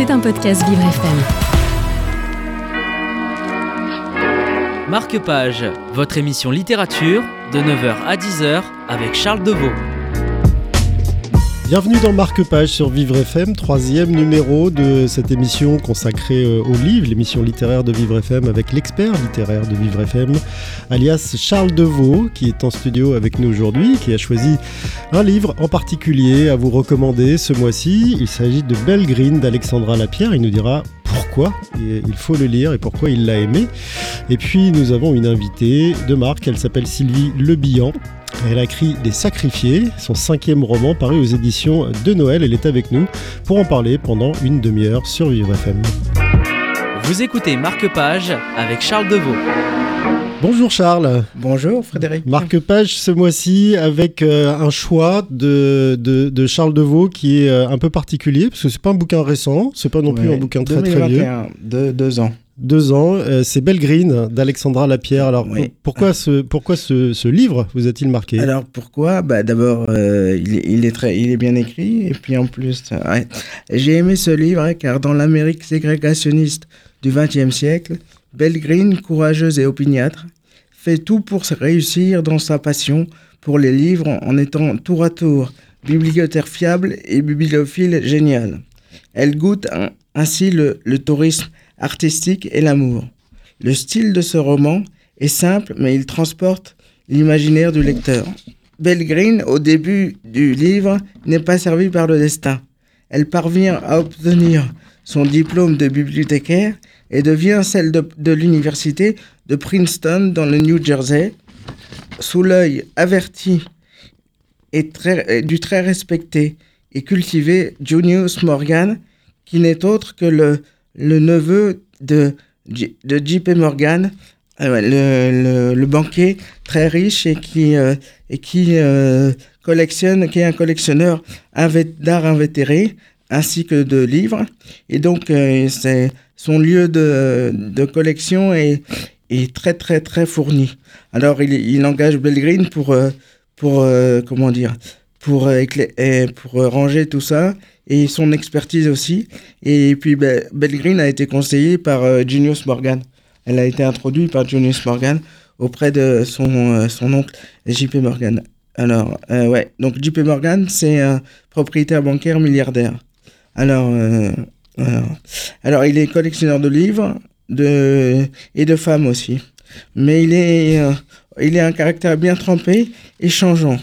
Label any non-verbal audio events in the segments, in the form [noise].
C'est un podcast Vivre FM. Marque-Page, votre émission littérature de 9h à 10h avec Charles Deveau. Bienvenue dans Marque-Page sur Vivre FM, troisième numéro de cette émission consacrée euh, au livre, l'émission littéraire de Vivre FM avec l'expert littéraire de Vivre FM, alias Charles Deveau, qui est en studio avec nous aujourd'hui, qui a choisi un livre en particulier à vous recommander ce mois-ci. Il s'agit de Belle Green d'Alexandra Lapierre. Il nous dira pourquoi il faut le lire et pourquoi il l'a aimé. Et puis nous avons une invitée de marque, elle s'appelle Sylvie Lebillan. Elle a écrit Les Sacrifiés, son cinquième roman paru aux éditions de Noël. Elle est avec nous pour en parler pendant une demi-heure sur Vivre FM. Vous écoutez Marque-Page avec Charles Deveau. Bonjour Charles. Bonjour Frédéric. Marque-page ce mois-ci avec euh, un choix de, de, Charles Deveau qui est euh, un peu particulier parce que c'est pas un bouquin récent, c'est pas non plus un bouquin très très vieux. de deux ans. Deux ans, euh, c'est Belle Green d'Alexandra Lapierre. Alors pourquoi, ce, pourquoi ce, ce livre vous a-t-il marqué? Alors pourquoi? Bah, D'abord, il, il, est très, il est bien écrit et puis en plus, j'ai aimé ce livre hein, car dans l'Amérique ségrégationniste du XXe siècle, Belgrine, courageuse et opiniâtre, fait tout pour réussir dans sa passion pour les livres en étant tour à tour bibliothécaire fiable et bibliophile génial. Elle goûte ainsi le, tourisme artistique et l'amour. Le style de ce roman est simple, mais il transporte l'imaginaire du lecteur. Belgrine, au début du livre, n'est pas servie par le destin. Elle parvient à obtenir son diplôme de bibliothécaire et devient celle de, l'université de Princeton dans le New Jersey, sous l'œil averti et très, du très respecté et cultivé Junius Morgan, qui n'est autre que le, le neveu de, de J.P. Morgan, euh, le, banquier très riche et qui, euh, et qui euh, collectionne, qui est un collectionneur d'art invétéré ainsi que de livres. Et donc, c'est son lieu de, de collection est, est, très très très fourni. Alors il, il engage Belgreen pour pour comment dire pour euh, pour ranger tout ça et son expertise aussi. Et puis ben, Belgreen a été conseillé par Junius Morgan. Elle a été introduite par Junius Morgan auprès de son son oncle JP Morgan. Alors ouais, donc JP Morgan c'est un propriétaire bancaire milliardaire. Alors alors, il est collectionneur de livres de, et de femmes aussi. Mais il est, euh, il est un caractère bien trempé et changeant.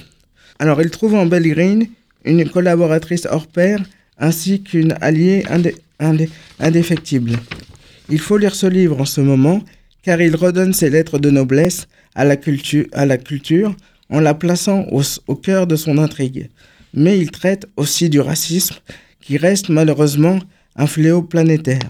Alors, il trouve en Belle Green une collaboratrice hors pair ainsi qu'une alliée indéfectible. Il faut lire ce livre en ce moment car il redonne ses lettres de noblesse à la, culture, en la plaçant au cœur de son intrigue. Mais il traite aussi du racisme qui reste malheureusement un fléau planétaire.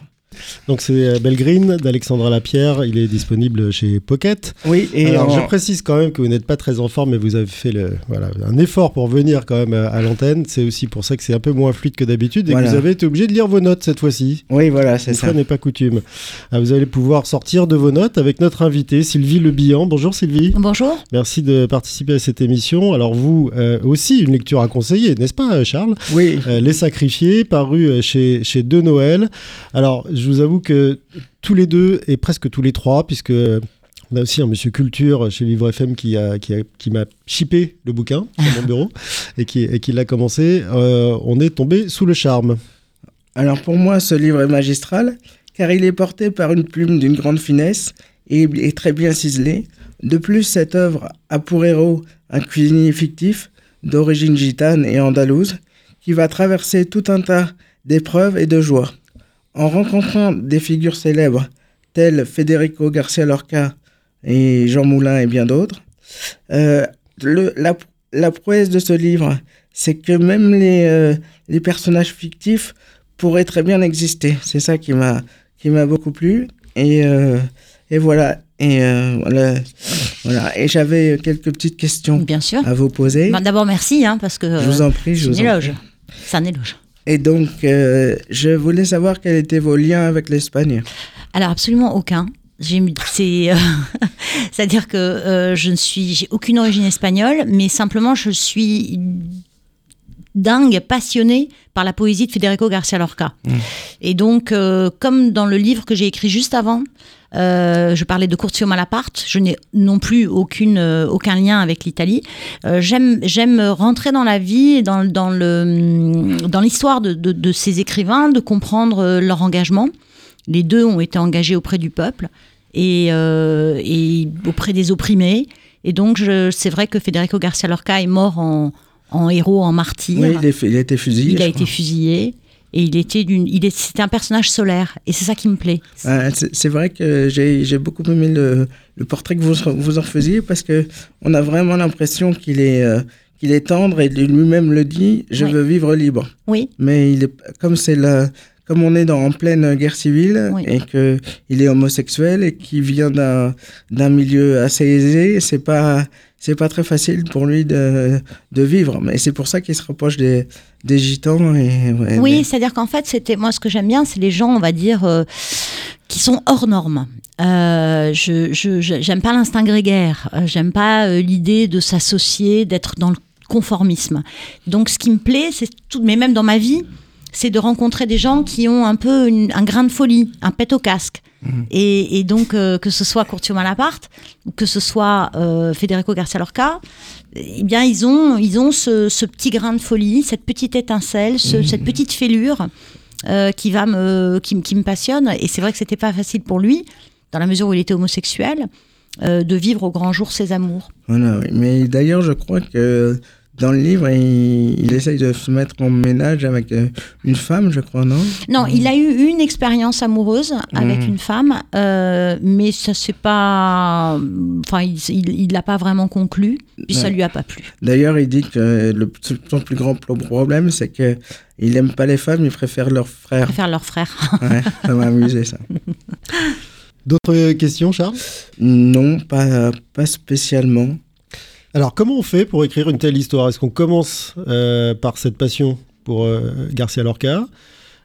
Donc c'est euh, Belgreen d'Alexandra Lapierre, il est disponible chez Pocket. Oui, et Alors je précise quand même que vous n'êtes pas très en forme, mais vous avez fait le, voilà, un effort pour venir quand même à, l'antenne. C'est aussi pour ça que c'est un peu moins fluide que d'habitude et que vous avez été obligé de lire vos notes cette fois-ci. Oui, voilà, c'est ça. n'est pas coutume. Ah, vous allez pouvoir sortir de vos notes avec notre invitée Sylvie Lebihan. Bonjour Sylvie. Bonjour. Merci de participer à cette émission. Alors vous euh, aussi une lecture à conseiller, n'est-ce pas Charles? Oui. Euh, Les Sacrifiés, paru chez, chez De Noël. Alors je vous avoue que tous les deux et presque tous les trois, puisque on a aussi un monsieur culture chez Vivre FM qui a qui, qui m'a chippé le bouquin sur mon bureau [laughs] et qui et qui l'a commencé. Euh, on est tombé sous le charme. Alors pour moi, ce livre est magistral car il est porté par une plume d'une grande finesse et est très bien ciselé. De plus, cette œuvre a pour héros un cuisinier fictif d'origine gitane et andalouse qui va traverser tout un tas d'épreuves et de joies. En rencontrant des figures célèbres telles Federico Garcia Lorca et Jean Moulin et bien d'autres, euh, la, prouesse de ce livre, c'est que même les, euh, les, personnages fictifs pourraient très bien exister. C'est ça qui m'a qui m'a beaucoup plu et, euh, et voilà. Et voilà, voilà. Et j'avais quelques petites questions Bien sûr. à vous poser. Bah, d'abord, merci, hein, parce que. Je vous en prie, je vous en prie. C'est un éloge. Et donc, euh, je voulais savoir quels étaient vos liens avec l'Espagne. Alors, absolument aucun. Euh, [laughs] à dire que euh, je ne suis, j'ai aucune origine espagnole, mais simplement je suis dingue, passionné par la poésie de Federico Garcia Lorca. Et donc, comme dans le livre que j'ai écrit juste avant, euh, je parlais de Curzio Malaparte. Je n'ai non plus aucune, euh, aucun lien avec l'Italie. Euh, j'aime, j'aime rentrer dans la vie dans, dans, le, dans l'histoire de, de, de ces écrivains, de comprendre leur engagement. Les deux ont été engagés auprès du peuple et, euh, et auprès des opprimés. Et donc, je, c'est vrai que Federico Garcia Lorca est mort en, en héros, en martyr. Oui, il, est, il a été fusillé. il a je été crois. fusillé. Et il était d'une, il est, c'était un personnage solaire. Et c'est ça qui me plaît. Ah, c'est vrai que j'ai j'ai beaucoup aimé le, le portrait que vous, vous en faisiez parce que on a vraiment l'impression qu'il est, euh, qu'il est tendre et lui-même le dit je veux vivre libre. Oui, Mais il est, comme, c'est la, comme on est dans, en pleine guerre civile Oui. et qu'il est homosexuel et qu'il vient d'un d'un milieu assez aisé, c'est pas, c'est pas très facile pour lui de, de vivre. Mais c'est pour ça qu'il se rapproche des, des gitans. Et, ouais, Oui, c'est-à-dire qu'en fait, c'était moi ce que j'aime bien, c'est les gens, on va dire, euh, qui sont hors normes. Euh, je je- je- j'aime pas l'instinct grégaire, euh, j'aime pas l'idée de s'associer, d'être dans le conformisme. Donc, ce qui me plaît, c'est tout, mais même dans ma vie, c'est de rencontrer des gens qui ont un peu une- un grain de folie, un pet au casque. Et, et donc, euh, que ce soit Curtio Malaparte, que ce soit euh, Federico Garcia Lorca, eh bien, ils ont, ils ont ce, ce petit grain de folie, cette petite étincelle, ce- cette petite fêlure euh, qui, va me, qui, qui me passionne. Et c'est vrai que c'était pas facile pour lui, dans la mesure où il était homosexuel, de vivre au grand jour ses amours. Voilà, oui. Mais d'ailleurs, je crois que dans le livre, il, il essaye de se mettre en ménage avec euh, une femme, je crois, non? Non, il a eu une expérience amoureuse avec Mhm. une femme, euh, mais ça c'est pas, enfin, il il il l'a pas vraiment conclu, puis ça Ouais. lui a pas plu. D'ailleurs, il dit que le, son plus grand pro- problème, c'est que il aime pas les femmes, il préfère leurs Il frères. préfère leur frère. Ouais, ça m'a amusé, ça. D'autres questions, Charles? Non, pas, pas spécialement. Alors, comment on fait pour écrire une telle histoire? Est-ce qu'on commence euh, par cette passion pour euh, Garcia Lorca?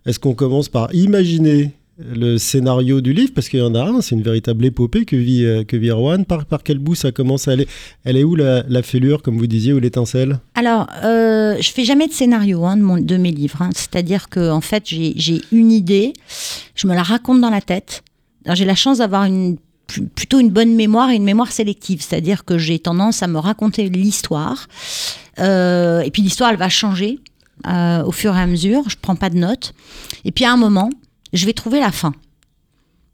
Est-ce qu'on commence par imaginer le scénario du livre? Parce qu'il y en a un, c'est une véritable épopée que vit, euh, que vit. Par, par quel bout ça commence? Elle est, elle est où la, la fêlure, comme vous disiez, ou l'étincelle? Alors, euh, je fais jamais de scénario hein, de, mon- de mes livres. hein. C'est-à-dire que en fait, j'ai une idée, je me la raconte dans la tête. J'ai la chance d'avoir une plutôt une bonne mémoire et une mémoire sélective, c'est-à-dire que j'ai tendance à me raconter l'histoire, Euh, et puis l'histoire elle va changer euh, au fur et à mesure. Je prends pas de notes, et puis à un moment, je vais trouver la fin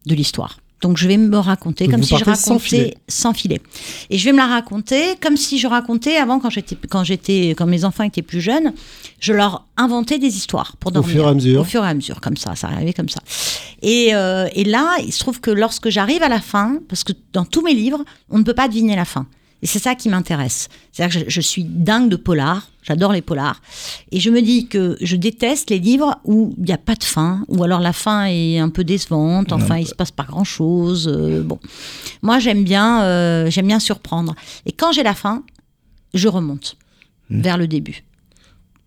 de l'histoire. Donc je vais me raconter Donc comme si je sans racontais filet. sans filet. Et je vais me la raconter comme si je racontais avant quand j'étais quand j'étais quand mes enfants étaient plus jeunes, je leur inventais des histoires pour Au dormir. fur et à mesure. Au fur et à mesure, comme ça, ça arrivait comme ça. Et, euh, et là, il se trouve que lorsque j'arrive à la fin, parce que dans tous mes livres, on ne peut pas deviner la fin. Et c'est ça qui m'intéresse. C'est-à-dire que je, je suis dingue de polars, j'adore les polars. Et je me dis que je déteste les livres où il n'y a pas de fin, ou alors la fin est un peu décevante, enfin il se passe pas grand-chose. euh, bon, moi j'aime bien, euh, j'aime bien surprendre. Et quand j'ai la fin, je remonte vers le début.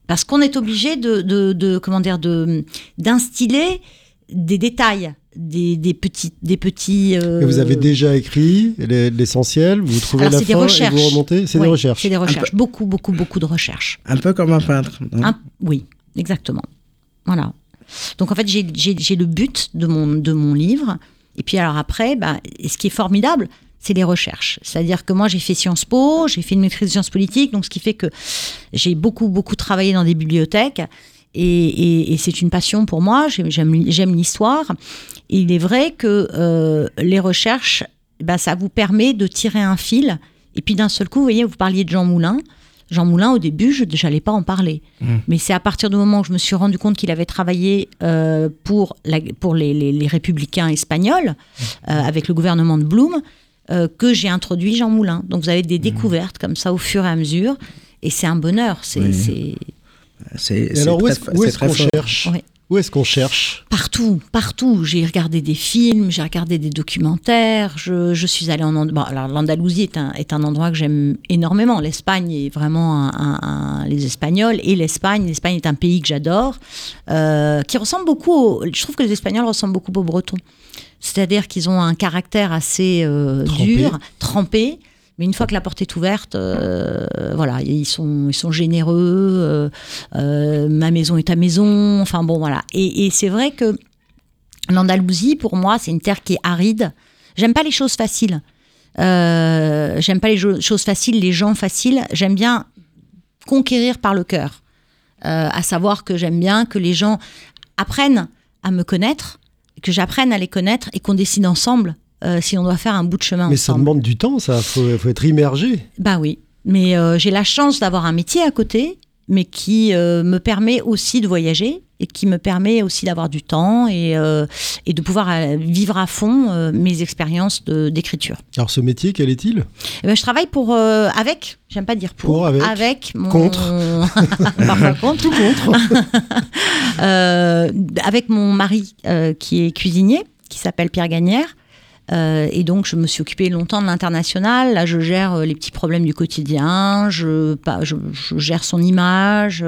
Parce qu'on est obligé de, de, de- comment dire, de d'instiller des détails, des, des petits, des petits. euh, Et vous avez déjà écrit les- l'essentiel, vous trouvez Alors, la fin et vous remontez C'est des recherches. C'est des recherches. Beaucoup, beaucoup, beaucoup de recherches. Un peu comme un peintre. non Un- oui, exactement. Voilà. Donc en fait, j'ai- j'ai j'ai le but de mon, de mon livre. Et puis alors après, bah, et ce qui est formidable, c'est les recherches. C'est-à-dire que moi, j'ai fait Sciences Po, j'ai fait une maîtrise de sciences politiques, donc ce qui fait que j'ai beaucoup, beaucoup travaillé dans des bibliothèques. Et, et- et c'est une passion pour moi, J'aime- l'histoire. Il est vrai que euh, les recherches, bah, ça vous permet de tirer un fil. Et puis d'un seul coup, vous voyez, vous parliez de Jean Moulin. Jean Moulin, au début, je n'allais pas en parler. Mais c'est à partir du moment où je me suis rendu compte qu'il avait travaillé euh, pour, la- pour les, les- les républicains espagnols, euh, avec le gouvernement de Blum, euh, que j'ai introduit Jean Moulin. Donc vous avez des découvertes comme ça au fur et à mesure. Et c'est un bonheur. C'est Oui. C'est alors, où est-ce très qu'on cherche? Où est-ce qu'on cherche? Partout, partout. J'ai regardé des films, j'ai regardé des documentaires. Je, je suis allée en And- bon, alors l'Andalousie est un, est un endroit que j'aime énormément. L'Espagne est vraiment un, un- un- les Espagnols et l'Espagne. L'Espagne est un pays que j'adore, euh, qui ressemble beaucoup. au- je trouve que les Espagnols ressemblent beaucoup aux Bretons. C'est-à-dire qu'ils ont un caractère assez euh, Trempé. dur, trempé. Mais une fois que la porte est ouverte, euh, voilà, ils sont, généreux. euh, euh, ma maison est ta maison. Enfin bon, voilà. Et, et c'est vrai que l'Andalousie, pour moi, c'est une terre qui est aride. J'aime pas les choses faciles. J'aime pas les choses faciles, les gens faciles. J'aime bien conquérir par le cœur. À savoir que j'aime bien que les gens apprennent à me connaître, que j'apprenne à les connaître et qu'on décide ensemble euh, si on doit faire un bout de chemin Mais ça demande du temps, ça. Faut, faut être immergé. Bah oui, mais euh, j'ai la chance d'avoir un métier à côté, mais qui euh, me permet aussi de voyager et qui me permet aussi d'avoir du temps et, et de pouvoir vivre à fond mes expériences d'écriture. Alors, ce métier, quel est-il? Eh ben, je travaille pour avec, j'aime pas dire pour, Pour, avec, mon contre. [laughs] parfois contre, Tout contre. [laughs] Avec mon mari qui est cuisinier, qui s'appelle Pierre Gagnère. Euh, et donc, je me suis occupée longtemps de l'international. Là, je gère euh, les petits problèmes du quotidien, je, gère son image.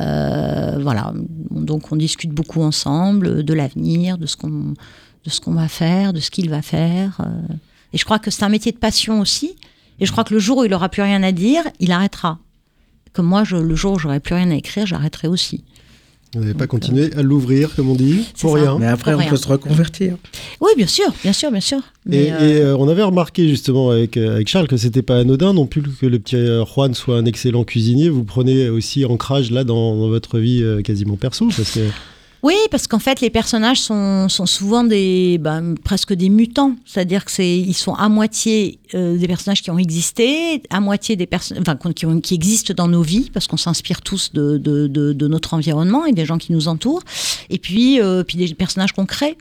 euh, voilà. Donc, on discute beaucoup ensemble de l'avenir, de ce qu'on de va faire, de ce qu'il va faire. Et je crois que c'est un métier de passion aussi. Et je crois que le jour où il aura plus rien à dire, il arrêtera. Comme moi, le jour où j'aurai plus rien à écrire, j'arrêterai aussi. Vous n'avez pas continué à l'ouvrir, comme on dit, pour ça. rien. Mais après, Pour on rien. peut se reconvertir. Oui, bien sûr, bien sûr, bien sûr. Mais, Et, euh, et, euh, on avait remarqué justement avec, euh, avec Charles que c'était pas anodin non plus que le petit euh, Juan soit un excellent cuisinier. Vous prenez aussi ancrage là dans, dans votre vie euh, quasiment perso parce que Oui, parce qu'en fait, les personnages sont, sont souvent des, ben, presque des mutants. C'est-à-dire que ils sont à moitié euh, des personnages qui ont existé, à moitié des personnes, enfin, qui, qui existent dans nos vies, parce qu'on s'inspire tous de, de, de- notre environnement et des gens qui nous entourent. Et puis, euh, puis des personnages crée.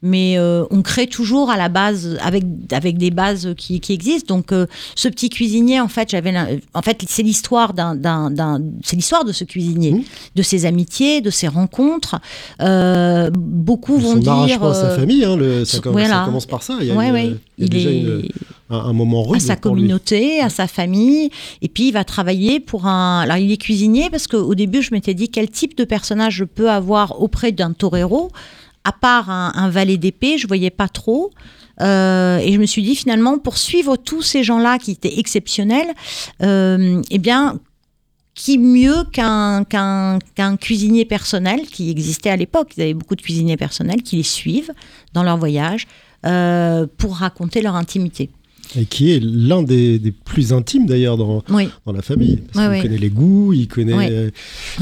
Mais euh, on crée toujours à la base avec avec des bases qui, qui existent. Donc euh, ce petit cuisinier, en fait, j'avais, en fait, c'est l'histoire d'un, c'est l'histoire de ce cuisinier, Mmh. de ses amitiés, de ses rencontres. Euh, beaucoup vont dire. arrachement à sa famille, hein, le- ça, commence, ça voilà. commence par ça. Il y a, ouais, une- ouais. il y a Il déjà est une- un, un moment rude à sa lui. communauté, à sa famille, et puis il va travailler pour un. Alors il est cuisinier parce qu'au début je m'étais dit quel type de personnage je peux avoir auprès d'un torero, à part un, valet d'épée, je voyais pas trop. Euh, et je me suis dit finalement pour suivre tous ces gens-là qui étaient exceptionnels, euh, eh bien qui mieux qu'un qu'un qu'un cuisinier personnel qui existait à l'époque? Ils avaient beaucoup de cuisiniers personnels qui les suivent dans leur voyage euh, pour raconter leur intimité. Et qui est l'un des, des plus intimes d'ailleurs dans, Oui, dans la famille. Parce ouais. connaît les goûts, il connaît, euh,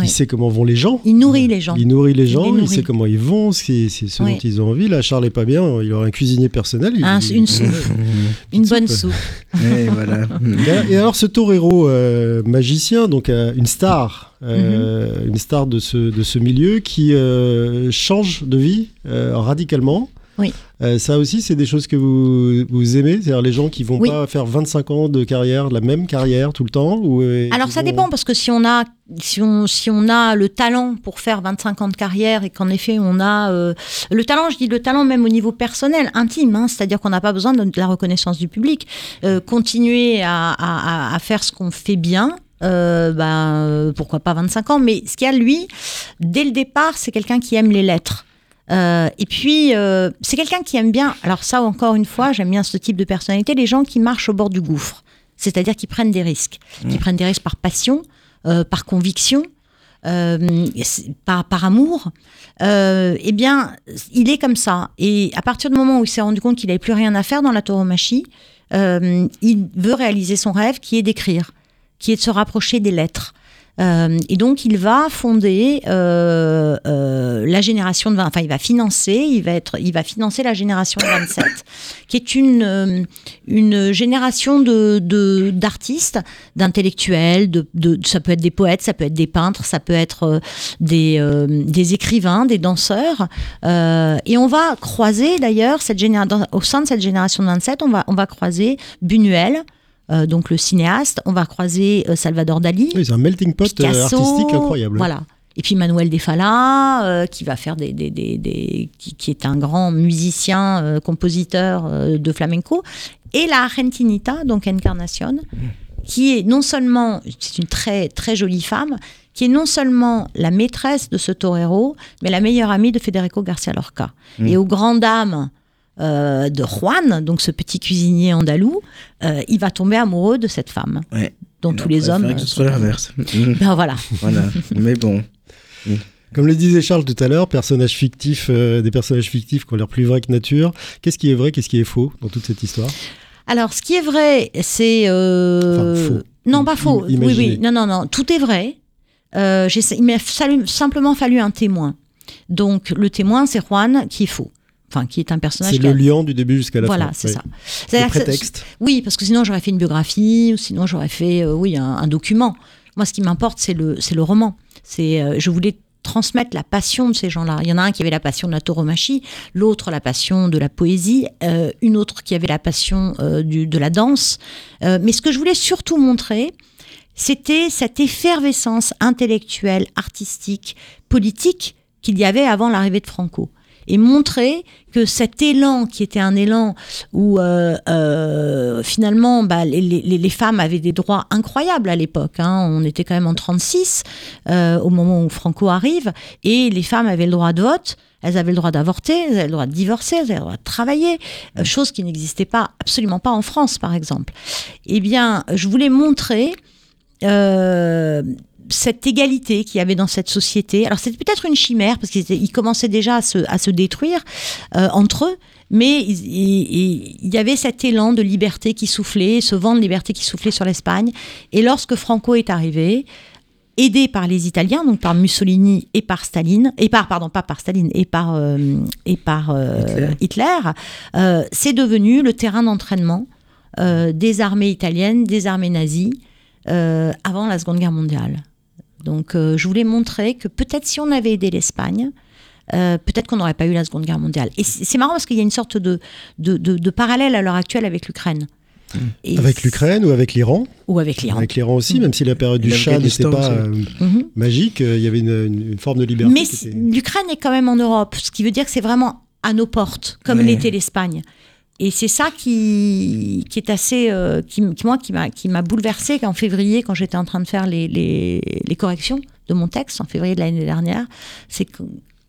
il sait comment vont les gens. il nourrit les gens. Il nourrit les gens, les il sait comment ils vont, ce, c'est dont ils ont envie. Là, Charles est pas bien, il aurait un cuisinier personnel. il- Un- il- une soupe. [laughs] Une Petite bonne soupe. Et voilà. Et et alors ce torero euh, magicien, donc euh, une star, euh, Mhm. une star de ce, de ce milieu qui euh, change de vie euh, radicalement. Oui. Euh, ça aussi, c'est des choses que vous, vous aimez C'est-à-dire les gens qui vont Oui. pas faire 25 ans de carrière, la même carrière tout le temps ou, euh, Alors ça vont- dépend parce que si on a si on si on a le talent pour faire 25 ans de carrière et qu'en effet on a euh, le talent, je dis le talent même au niveau personnel, intime, hein, c'est-à-dire qu'on n'a pas besoin de, de la reconnaissance du public, Euh, continuer à, à- à- à faire ce qu'on fait bien. euh, ben, pourquoi pas 25 ans mais ce qu'il y a lui dès le départ c'est quelqu'un qui aime les lettres Euh, et puis, euh, c'est quelqu'un qui aime bien, alors ça encore une fois, j'aime bien ce type de personnalité, les gens qui marchent au bord du gouffre, c'est-à-dire qui prennent des risques, qui prennent des risques par passion, euh, par conviction, par, par amour. Eh bien, il est comme ça. Et à partir du moment où il s'est rendu compte qu'il n'avait plus rien à faire dans la tauromachie, il veut réaliser son rêve qui est d'écrire, qui est de se rapprocher des lettres. Euh, et donc, il va fonder euh, euh, la génération de 20, enfin, il va financer, il va être, il va financer la génération de 27, qui est une euh, une génération de d'artistes, d'intellectuels, de, de, ça peut être des poètes, ça peut être des peintres, ça peut être euh, des des écrivains, des danseurs, et on va croiser d'ailleurs cette génération au sein de cette génération de 27, on va on va croiser Buñuel. Euh, donc le cinéaste, on va croiser euh, Salvador Dali, Oui, c'est un melting pot euh, Picasso, artistique incroyable. Voilà. Et puis Manuel de Falla, euh, qui va faire des, des, des, des- qui, qui est un grand musicien, euh, compositeur euh, de flamenco, et la Argentinita, donc Encarnacion, qui est non seulement, c'est une très très jolie femme, qui est non seulement la maîtresse de ce torero, mais la meilleure amie de Federico Garcia Lorca. Mm. Et aux grandes dames euh, de Juan, donc ce petit cuisinier andalou, euh, il va tomber amoureux de cette femme, Ouais. dont tous les hommes. Que ce soit l'inverse. [laughs] Ben voilà. voilà. Mais bon. Comme le disait Charles tout à l'heure, personnages fictifs, euh, des personnages fictifs qui ont l'air plus vrais que nature. Qu'est-ce qui est vrai, qu'est-ce qui est faux dans toute cette histoire? Alors, ce qui est vrai, c'est. euh, Enfin, faux. Non, pas Im- faux. Oui, oui. Non, non, non. Tout est vrai. Euh, il m'a simplement fallu un témoin. Donc, le témoin, c'est Juan, qui est faux. Enfin, qui est un personnage. C'est qui a- le lion du début jusqu'à la Voilà, fin. c'est Ouais. ça. Le prétexte. Oui, parce que sinon j'aurais fait une biographie, ou sinon j'aurais fait, euh, oui, un, un document. Moi, ce qui m'importe, c'est le, c'est le roman. C'est, euh, je voulais transmettre la passion de ces gens-là. Il y en a un qui avait la passion de la tauromachie, l'autre la passion de la poésie, euh, une autre qui avait la passion du- de la danse. Mais ce que je voulais surtout montrer, c'était cette effervescence intellectuelle, artistique, politique qu'il y avait avant l'arrivée de Franco. Et montrer que cet élan, qui était un élan où euh, euh, finalement bah, les, les- les femmes avaient des droits incroyables à l'époque, hein. on était quand même en 36 euh, au moment où Franco arrive, et les femmes avaient le droit de vote, elles avaient le droit d'avorter, elles avaient le droit de divorcer, elles avaient le droit de travailler, euh, chose qui n'existait pas, absolument pas en France par exemple. Eh bien, je voulais montrer cette égalité qu'il y avait dans cette société. Alors c'était peut-être une chimère parce qu'ils commençaient déjà à se, à se détruire euh, entre eux, mais il, il- il y avait cet élan de liberté qui soufflait, ce vent de liberté qui soufflait sur l'Espagne. Et lorsque Franco est arrivé, aidé par les Italiens, donc par Mussolini et par Staline, et par pardon pas par Staline et par euh, et par euh, Hitler. Hitler, c'est devenu le terrain d'entraînement des armées italiennes, des armées nazies euh, avant la Seconde Guerre mondiale. Donc euh, je voulais montrer que peut-être si on avait aidé l'Espagne, euh, peut-être qu'on n'aurait pas eu la Seconde Guerre mondiale. Et c'est marrant parce qu'il y a une sorte de, de, de- de parallèle à l'heure actuelle avec l'Ukraine. Et Avec l'Ukraine ou avec l'Iran? Ou avec l'Iran. Avec l'Iran aussi, même si la période du chat n'était pas euh, Mhm. magique, euh, il y avait une, une- une forme de liberté. Mais était- l'Ukraine est quand même en Europe, ce qui veut dire que c'est vraiment à nos portes, comme Ouais. l'était l'Espagne. Et c'est ça qui, qui est assez, euh, qui, moi, m'a, qui m'a bouleversée en février, quand j'étais en train de faire les, les, les corrections de mon texte, en février de l'année dernière. C'est que,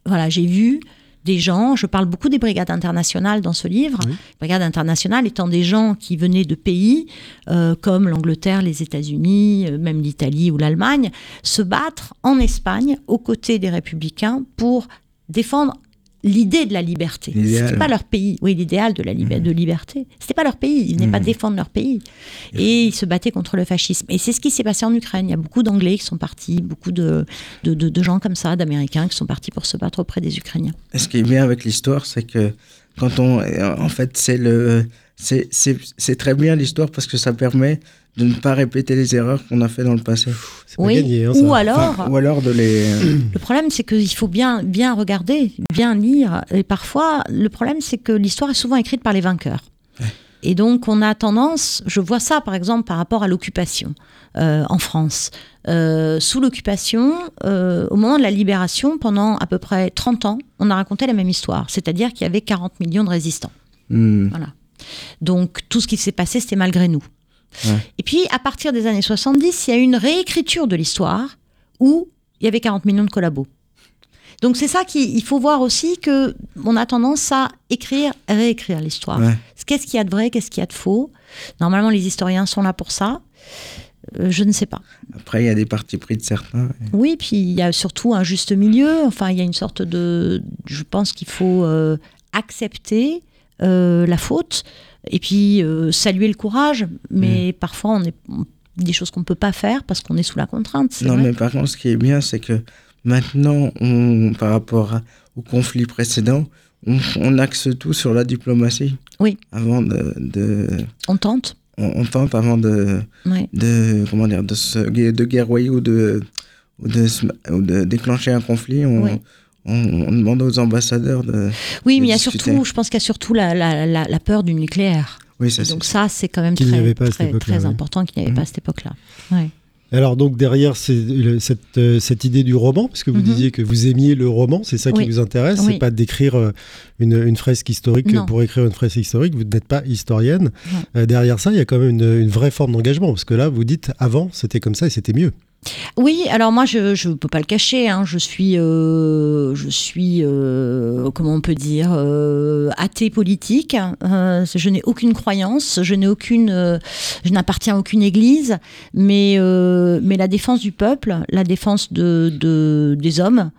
voilà, j'ai vu des gens, je parle beaucoup des brigades internationales dans ce livre, Oui. brigades internationales étant des gens qui venaient de pays euh, comme l'Angleterre, les États-Unis, euh, même l'Italie ou l'Allemagne, se battre en Espagne aux côtés des républicains pour défendre l'idée de la liberté. C'était pas leur pays. Oui, l'idéal de la de liberté. C'était pas leur pays. Ils venaient pas défendre leur pays. Et ils se battaient contre le fascisme. Et c'est ce qui s'est passé en Ukraine. Il y a beaucoup d'Anglais qui sont partis, beaucoup de, de, de- de gens comme ça, d'Américains qui sont partis pour se battre auprès des Ukrainiens. Et ce qui est bien avec l'histoire, c'est que quand on. En fait, c'est le. C'est c'est- c'est très bien l'histoire parce que ça permet de ne pas répéter les erreurs qu'on a fait dans le passé. Gagné. hein, Ou alors, Enfin, ou alors de les. [clears throat] Le problème, c'est qu'il faut bien, bien regarder, bien lire. Et parfois, le problème, c'est que l'histoire est souvent écrite par les vainqueurs. Et donc, on a tendance, je vois ça par exemple par rapport à l'occupation euh, en France. Euh, sous l'occupation, euh, au moment de la libération, pendant à peu près 30 ans, on a raconté la même histoire. C'est-à-dire qu'il y avait 40 millions de résistants. Hmm. Voilà. Donc tout ce qui s'est passé, c'était malgré nous. Ouais. Et puis à partir des années 70, il y a eu une réécriture de l'histoire où il y avait 40 millions de collabos. Donc c'est ça qu'il faut voir aussi que on a tendance à écrire, réécrire l'histoire. Ouais. Qu'est-ce qu'il y a de vrai, qu'est-ce qu'il y a de faux? Normalement, les historiens sont là pour ça. Euh, je ne sais pas. Après, il y a des partis pris de certains. Oui, puis il y a surtout un juste milieu. Enfin, il y a une sorte de. Je pense qu'il faut euh, accepter la faute et puis euh, saluer le courage. Mais parfois, on est on- des choses qu'on ne peut pas faire parce qu'on est sous la contrainte. Non, vrai. mais par contre, ce qui est bien, c'est que maintenant, on, par rapport à- au conflit précédent, on, on axe tout sur la diplomatie. Oui. Avant de. de On tente. on, on tente avant de, de. Comment dire De, se, de guerroyer ou de, ou de, se- ou de déclencher un conflit. On, Oui. On, on demande aux ambassadeurs de. Oui, de mais il y a surtout, je pense qu'il y a surtout la, la, la, la peur du nucléaire. Oui, ça, donc ça, c'est quand même très, pas très, époque-là, très oui. important qu'il n'y avait Mhm. pas à cette époque-là. Ouais. Alors donc derrière c'est le- cette, euh, cette idée du roman, parce que vous Mhm. disiez que vous aimiez le roman, c'est ça qui Oui. vous intéresse, Oui. c'est pas d'écrire euh, une, une fresque historique Non. pour écrire une fresque historique, vous n'êtes pas historienne. Euh, derrière ça, il y a quand même une, une vraie forme d'engagement, parce que là, vous dites avant c'était comme ça et c'était mieux. Oui, alors moi je je peux pas le cacher, hein, je suis euh, je suis euh, comment on peut dire euh, athée politique. Euh, je n'ai aucune croyance, je n'ai aucune, je n'appartiens à aucune église, mais mais la défense du peuple, la défense de, de des hommes,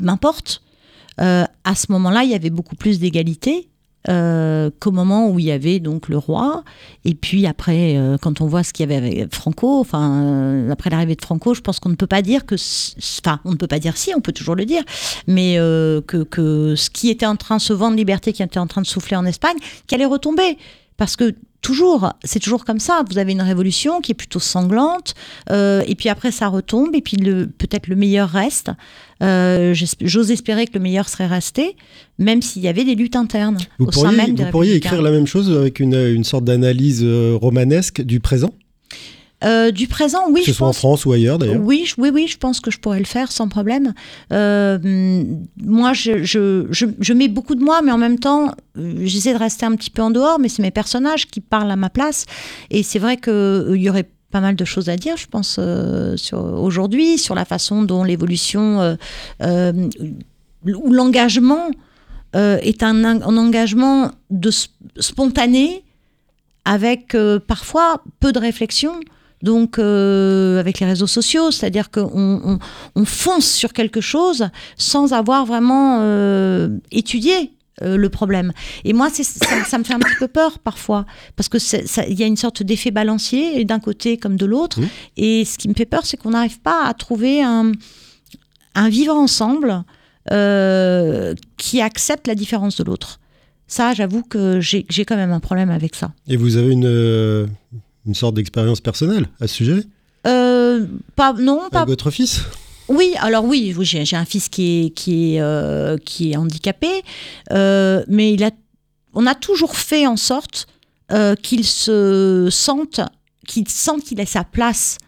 m'importe. À ce moment-là, il y avait beaucoup plus d'égalité. Euh, qu'au moment où il y avait donc le roi. Et puis après euh, quand on voit ce qu'il y avait avec Franco enfin euh, après l'arrivée de Franco je pense qu'on ne peut pas dire que enfin on ne peut pas dire si on peut toujours le dire mais euh, que, que ce qui était en train ce vent de liberté qui était en train de souffler en Espagne qui allait retomber parce que toujours c'est toujours comme ça. Vous avez une révolution qui est plutôt sanglante euh, et puis après ça retombe et puis le peut-être le meilleur reste. Euh, j'ose espérer que le meilleur serait resté même s'il y avait des luttes internes Vous au sein pourriez, même des vous pourriez écrire la même chose avec une, une sorte d'analyse euh, romanesque du présent, Euh, du présent, oui, que ce je soit en. France ou ailleurs d'ailleurs. Oui, je- oui, oui, je pense que je pourrais le faire sans problème. Euh, moi, je, je, je, je mets beaucoup de moi, mais en même temps, euh, j'essaie de rester un petit peu en dehors, mais c'est mes personnages qui parlent à ma place. Et c'est vrai qu'il y aurait pas mal de choses à dire, je pense, euh, aujourd'hui, sur la façon dont l'évolution ou l'engagement est un, un engagement de spontané avec parfois peu de réflexion. Donc, euh, avec les réseaux sociaux, c'est-à-dire qu'on on, on fonce sur quelque chose sans avoir vraiment euh, étudié euh, le problème. Et moi, ça, ça me fait un petit peu peur parfois, parce que il y a une sorte d'effet balancier d'un côté comme de l'autre. Mmh. Et ce qui me fait peur, c'est qu'on n'arrive pas à trouver un, un vivre ensemble euh, qui accepte la différence de l'autre. Ça, j'avoue que j'ai j'ai quand même un problème avec ça. Et vous avez une, euh, une sorte d'expérience personnelle à ce sujet Euh, pas, non, pas, votre fils? Oui, alors oui, j'ai un fils qui est, qui est, euh, qui est handicapé, euh, mais il a, on a toujours fait en sorte euh, qu'il se sente, qu'il sente qu'il a sa place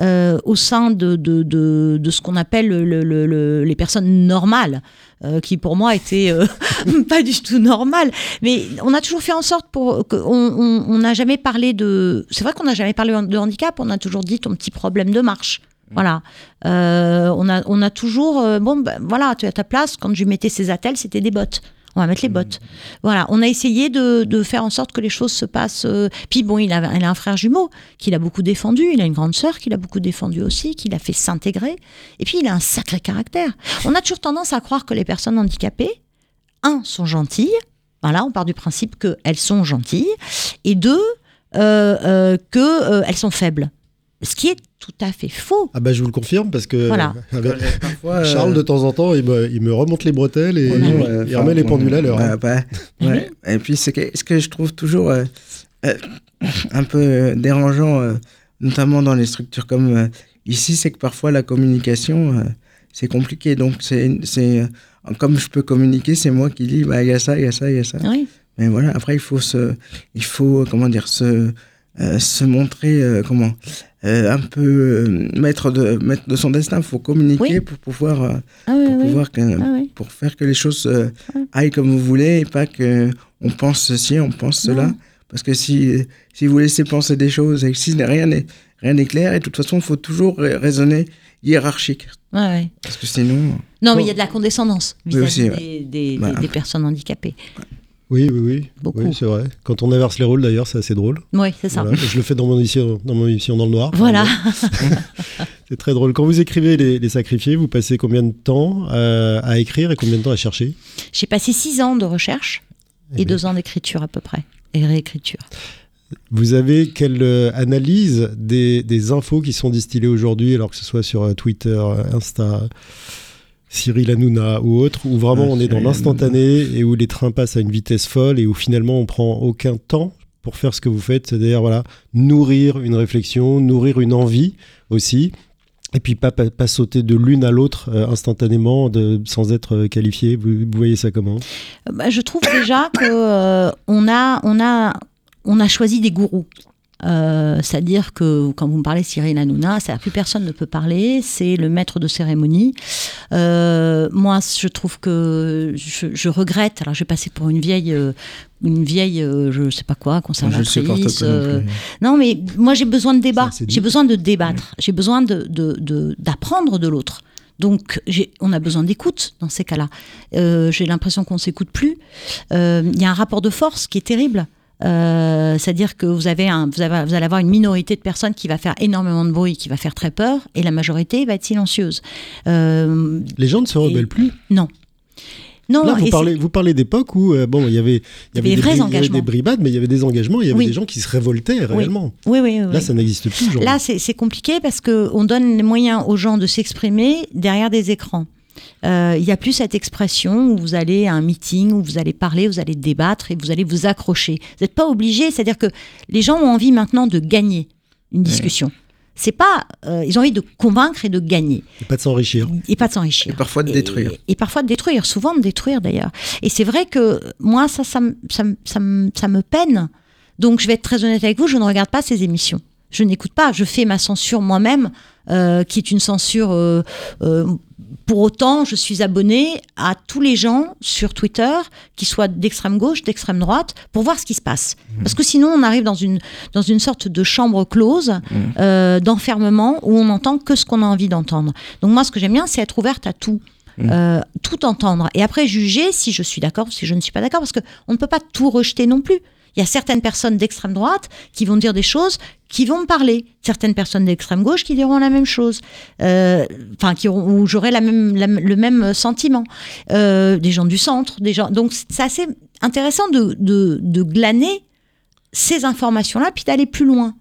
euh, au sein de, de, de, de ce qu'on appelle le- le- le- le- les personnes normales, euh, qui pour moi étaient euh, [laughs] pas du tout normales. Mais on a toujours fait en sorte pour qu'on on on n'a jamais parlé de. C'est vrai qu'on n'a jamais parlé de handicap, on a toujours dit ton petit problème de marche. Voilà. Euh, on, a, on a toujours. euh, bon, ben, voilà, tu as ta place. Quand je lui mettais ses attelles, c'était des bottes. On va mettre les bottes. Voilà. On a essayé de, faire en sorte que les choses se passent. euh, Puis bon, il a, a un frère jumeau qu'il a beaucoup défendu. Il a une grande sœur qu'il a beaucoup défendu aussi, qu'il a fait s'intégrer. Et puis il a un sacré caractère. On a toujours tendance à croire que les personnes handicapées, un, sont gentilles. Voilà, on part du principe qu'elles sont gentilles. Et deux, euh, euh, qu'elles sont faibles. Ce qui est tout à fait faux. Ah bah je vous le confirme parce que Voilà. [laughs] euh, avec Parfois, euh, Charles de temps en temps il me, il me remonte les bretelles et il, remet les pendules à l'heure. hein. bah, bah, ouais. Et puis, c'est que, ce que je trouve toujours euh, euh, un peu euh, dérangeant, euh, notamment dans les structures comme euh, ici, c'est que parfois la communication, euh, c'est compliqué. Donc, c'est, c'est, euh, comme je peux communiquer, c'est moi qui dis, bah, il y a ça, il y a ça, il y a ça. Oui. Mais voilà, après, il faut se, il faut, comment dire, se, euh, se montrer, euh, comment, euh, un peu euh, maître, de, maître de son destin. Il faut communiquer Oui. pour pouvoir, euh, Ah oui, pour oui. pouvoir que, Ah pour faire que les choses Ouais. aillent comme vous voulez et pas que on pense ceci, on pense cela. Parce que si, si vous laissez penser des choses et que si rien n'est rien n'est clair, et de toute façon, il faut toujours ra- raisonner hiérarchique. Ouais, ouais. Parce que sinon, Non, mais il y a de la condescendance vis-à-vis des, des- Bah, des- des personnes handicapées. Oui, oui, oui. Beaucoup. Oui, c'est vrai. Quand on inverse les rôles d'ailleurs, c'est assez drôle. Oui, c'est ça. Voilà. Je le fais dans mon émission dans, mon émission dans le noir. Voilà. [laughs] C'est très drôle. Quand vous écrivez les, les sacrifiés, vous passez combien de temps euh, à écrire et combien de temps à chercher? J'ai passé six ans de recherche Eh et bien. deux ans d'écriture à peu près. Et réécriture. Vous avez quelle euh, analyse des, des infos qui sont distillées aujourd'hui, alors que ce soit sur euh, Twitter, Insta, Cyril Hanouna ou autre, où vraiment Ah, on est dans l'instantané et où les trains passent à une vitesse folle et où finalement on prend aucun temps pour faire ce que vous faites, c'est-à-dire voilà, nourrir une réflexion, nourrir une envie aussi, et puis pas, pas, pas sauter de l'une à l'autre euh, instantanément de, sans être euh, qualifié. Vous, vous voyez ça comment? Euh, bah, je trouve déjà que euh, on a, on a, on a choisi des gourous. Euh, C'est-à-dire que quand vous me parlez Cyril Hanouna, c'est plus personne ne peut parler, c'est le maître de cérémonie. Euh, moi, je trouve que je, je, regrette. Alors, je vais passer pour une vieille, euh, une vieille, je sais pas quoi, conservatrice. Euh, non, mais moi, j'ai besoin de débat. J'ai besoin de débattre. J'ai besoin de d'apprendre de, de l'autre. Donc, on a besoin d'écoute dans ces cas-là. Euh, j'ai l'impression qu'on s'écoute plus. Euh, il y a un rapport de force qui est terrible. Euh, c'est-à-dire que vous, avez un, vous, avez, vous, allez avoir une minorité de personnes qui va faire énormément de bruit, qui va faire très peur, et la majorité va être silencieuse. Les gens ne se rebellent plus? Non. Non, Là, vous parlez, vous parlez d'époque où euh, bon, il y avait, il y avait, des, vrais engagements. des bribades, mais il y avait des engagements, il y avait des gens qui se révoltaient réellement. Oui, oui, Là, ça n'existe plus. Genre. Là, c'est compliqué parce que on donne les moyens aux gens de s'exprimer derrière des écrans. Euh, il n'y a plus cette expression où vous allez à un meeting, où vous allez parler, vous allez débattre et vous allez vous accrocher. Vous n'êtes pas obligé, c'est-à-dire que les gens ont envie maintenant de gagner une discussion c'est pas. Euh, ils ont envie de convaincre et de gagner. Et pas de s'enrichir. Et pas de s'enrichir. Et parfois de détruire. Et, parfois de détruire, souvent de détruire d'ailleurs. Et c'est vrai que moi, ça, ça, ça, ça, ça me peine. Donc je vais être très honnête avec vous, je ne regarde pas ces émissions. Je n'écoute pas, je fais ma censure moi-même, euh, qui est une censure euh, pour autant, je suis abonné à tous les gens sur Twitter, qui soient d'extrême gauche, d'extrême droite, pour voir ce qui se passe. Mmh. Parce que sinon, on arrive dans une, dans une sorte de chambre close, mmh. euh, d'enfermement, où on n'entend que ce qu'on a envie d'entendre. Donc moi, ce que j'aime bien, c'est être ouverte à tout. Mmh. Euh, tout entendre et après juger si je suis d'accord ou si je ne suis pas d'accord parce qu'on ne peut pas tout rejeter non plus. Il y a certaines personnes d'extrême droite qui vont dire des choses qui vont me parler. Certaines personnes d'extrême gauche qui diront la même chose. Euh, enfin, qui où j'aurai même, le même sentiment. Euh, des gens du centre, des gens. Donc, c'est assez intéressant de, de, glaner ces informations-là, puis d'aller plus loin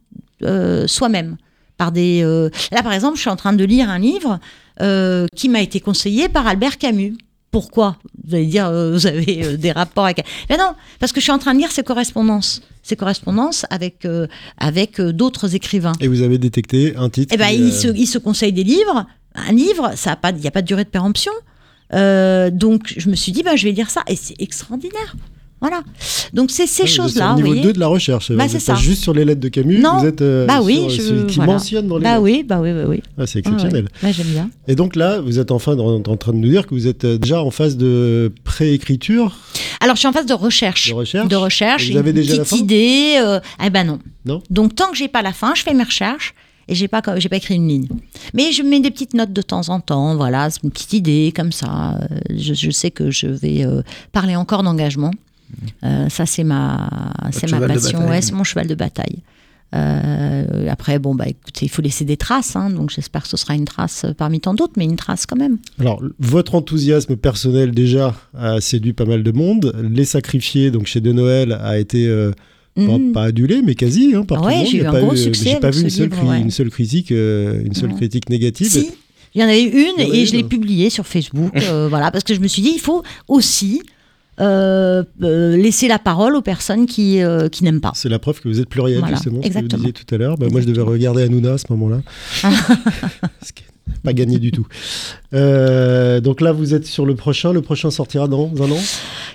euh, soi-même. Par des. Là, par exemple, je suis en train de lire un livre qui m'a été conseillé par Albert Camus. Pourquoi Vous allez dire, euh, vous avez euh, des rapports avec. Mais non, parce que je suis en train de lire ses correspondances. Ses correspondances avec, euh, avec d'autres écrivains. Et vous avez détecté un titre Eh ben, il, se, il se conseille des livres. Un livre, il n'y a pas de durée de péremption. donc, je me suis dit, ben, je vais lire ça. Et c'est extraordinaire. Voilà. Donc c'est ces choses-là. Au niveau 2 de la recherche. Bah, c'est ça. juste sur les lettres de Camus. Non. Vous êtes euh, bah oui, sur, je, qui mentionne dans les. Bah lettres. oui, bah oui, bah oui. Ah, c'est exceptionnel. Ouais, j'aime bien. Et donc là, vous êtes enfin en, en, train de nous dire que vous êtes euh, déjà en phase de préécriture. Alors je suis en phase de recherche. De recherche. De recherche. Et vous avez une déjà petite la fin idée. Euh, eh ben non. Non. Donc tant que j'ai pas la fin, je fais mes recherches et j'ai pas j'ai pas écrit une ligne. Mais je mets des petites notes de temps en temps, voilà, c'est une petite idée comme ça. Je, je sais que je vais euh, parler encore d'engagement. Euh, ça, c'est ma, c'est ma passion. Ouais, c'est mon cheval de bataille. Euh, après, bon, bah, écoutez, il faut laisser des traces, hein, donc j'espère que ce sera une trace parmi tant d'autres, mais une trace quand même. Alors, votre enthousiasme personnel déjà a séduit pas mal de monde. Les sacrifiés, donc chez De Noël, a été euh, Mhm. pas, pas adulé, mais quasi hein, par Ouais, j'ai eu a un pas gros eu- succès J'ai pas vu une seule, livre, cri- ouais. une seule critique, euh, une seule Ouais. critique négative. Si, il y en avait eu une et je l'ai publiée sur Facebook, [laughs] euh, voilà, parce que je me suis dit, il faut aussi euh, euh, laisser la parole aux personnes qui, euh, qui n'aiment pas. C'est la preuve que vous êtes pluriel, Voilà, justement, ce que exactement. vous disiez tout à l'heure. Bah, moi, je devais regarder Hanouna à ce moment-là. [laughs] Ce qui est pas gagné du tout. Donc là, vous êtes sur le prochain. Le prochain sortira dans un an?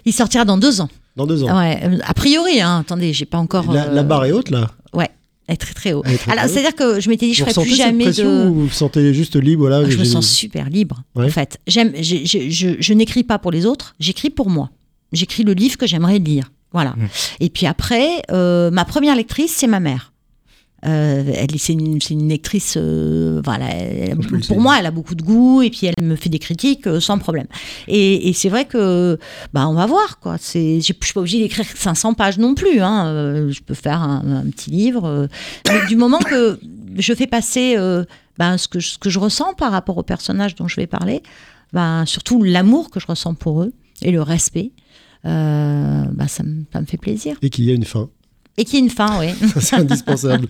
Il sortira dans deux ans. Dans deux ans. Ouais, a priori, hein, attendez, j'ai pas encore. La, la barre est haute, là? Ouais, elle est très très haut. C'est-à-dire que je m'étais dit, je Vous ferai plus jamais de. ou vous vous sentez juste libre voilà, Ah, je me sens super libre, Ouais. en fait. J'aime, je, je- je- je n'écris pas pour les autres, j'écris pour moi. J'écris le livre que j'aimerais lire. Voilà. Mmh. Et puis après, euh, ma première lectrice, c'est ma mère. Euh, elle, c'est une, c'est une lectrice, euh, voilà, elle- pour moi, elle a beaucoup de goût et puis elle me fait des critiques euh, sans problème. Et, et c'est vrai que, bah, on va voir quoi. C'est, je suis pas obligée d'écrire 500 pages non plus. Hein. Je peux faire un, un petit livre. Mais du moment que je fais passer ben, ce, que je, ce que je ressens par rapport aux personnages dont je vais parler, ben, surtout l'amour que je ressens pour eux et le respect, euh, ben, ça, me, ça me fait plaisir. Et qu'il y a une fin. Et qu'il y ait une fin, oui. [laughs] Ça, c'est indispensable.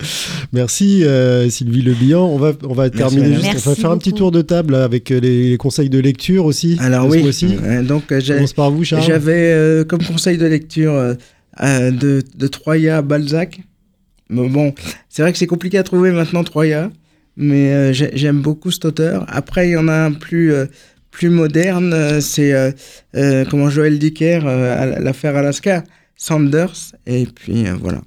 Merci euh, Sylvie Le Bihan. On va, on va terminer juste. on va faire un petit tour de table avec euh, les, les conseils de lecture aussi. Alors oui, euh, donc euh, commence par vous, Charles. j'avais euh, comme conseil de lecture euh, de, de Troya Balzac. Mais bon, c'est vrai que c'est compliqué à trouver maintenant Troya, mais euh, j'ai- j'aime beaucoup cet auteur. Après, il y en a un plus, euh, plus moderne, euh, c'est euh, euh, comment Joël Dicker, euh, l'affaire Alaska, Sanders, et puis euh, voilà.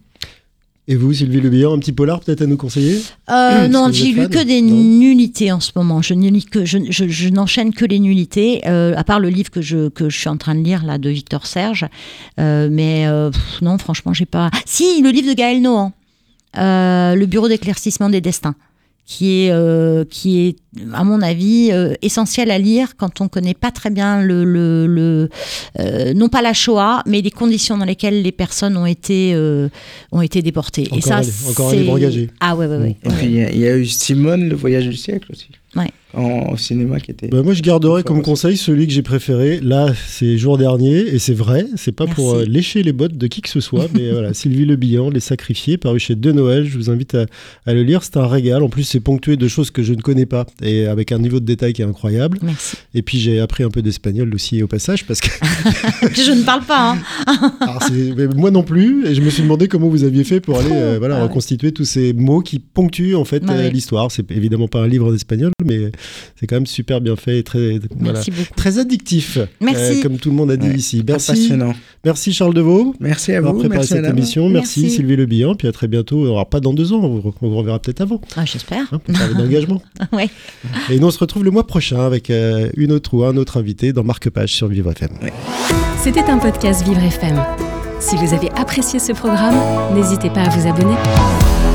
Et vous, Sylvie Le Bihan, un petit polar peut-être à nous conseiller? Euh, non, j'ai lu que des Non? nullités en ce moment. Je, ne lis que, je, je- je n'enchaîne que les nullités, euh, à part le livre que je, que je suis en train de lire là de Victor Serge. Euh, mais euh, pff, non, franchement, j'ai pas. Si, le livre de Gaël Nohan, euh, Le Bureau d'éclaircissement des destins, qui est, euh, qui est à mon avis, euh, essentiel à lire quand on connaît pas très bien le, le, le- euh, non pas la Shoah, mais les conditions dans lesquelles les personnes ont été, euh, ont été déportées. Encore Et ça, un livre- encore un livre engagé. Ah ouais, ouais, ouais. Et puis il y a- il y, a eu Simone, le voyage du siècle aussi. Ouais. En, au cinéma qui était. Bah, moi, je garderai comme conseil celui que j'ai préféré. Là, c'est jour dernier, et c'est vrai, c'est pas Merci. pour euh, lécher les bottes de qui que ce soit, mais voilà, [laughs] Sylvie Le Bihan, Les Sacrifiés, paru chez De Noël. Je vous invite à, à le lire, c'est un régal. En plus, c'est ponctué de choses que je ne connais pas, et avec un niveau de détail qui est incroyable. Merci. Et puis, j'ai appris un peu d'espagnol aussi au passage, parce que [laughs] je ne parle pas. Hein. [laughs] alors, c'est- mais moi non plus, et je me suis demandé comment vous aviez fait pour aller euh, voilà, Ah ouais. reconstituer tous ces mots qui ponctuent en fait Ouais, euh, ouais. l'histoire. C'est évidemment pas un livre en espagnol, mais c'est quand même super bien fait et très, voilà, très addictif. euh, Merci. comme tout le monde a dit Ouais, ici. Merci, passionnant. merci Charles Deveau Merci à d'avoir vous. préparé Merci cette émission. Merci, Merci. Sylvie Le Bihan. Puis à très bientôt. Alors pas dans deux ans, on vous, on vous reverra peut-être avant Ah, J'espère. hein, pour parler d'engagement. [laughs] ouais. Et nous on se retrouve le mois prochain avec euh, une autre ou un autre invité dans Marque Page sur Vivre FM. C'était un podcast Vivre FM. Si vous avez apprécié ce programme, n'hésitez pas à vous abonner.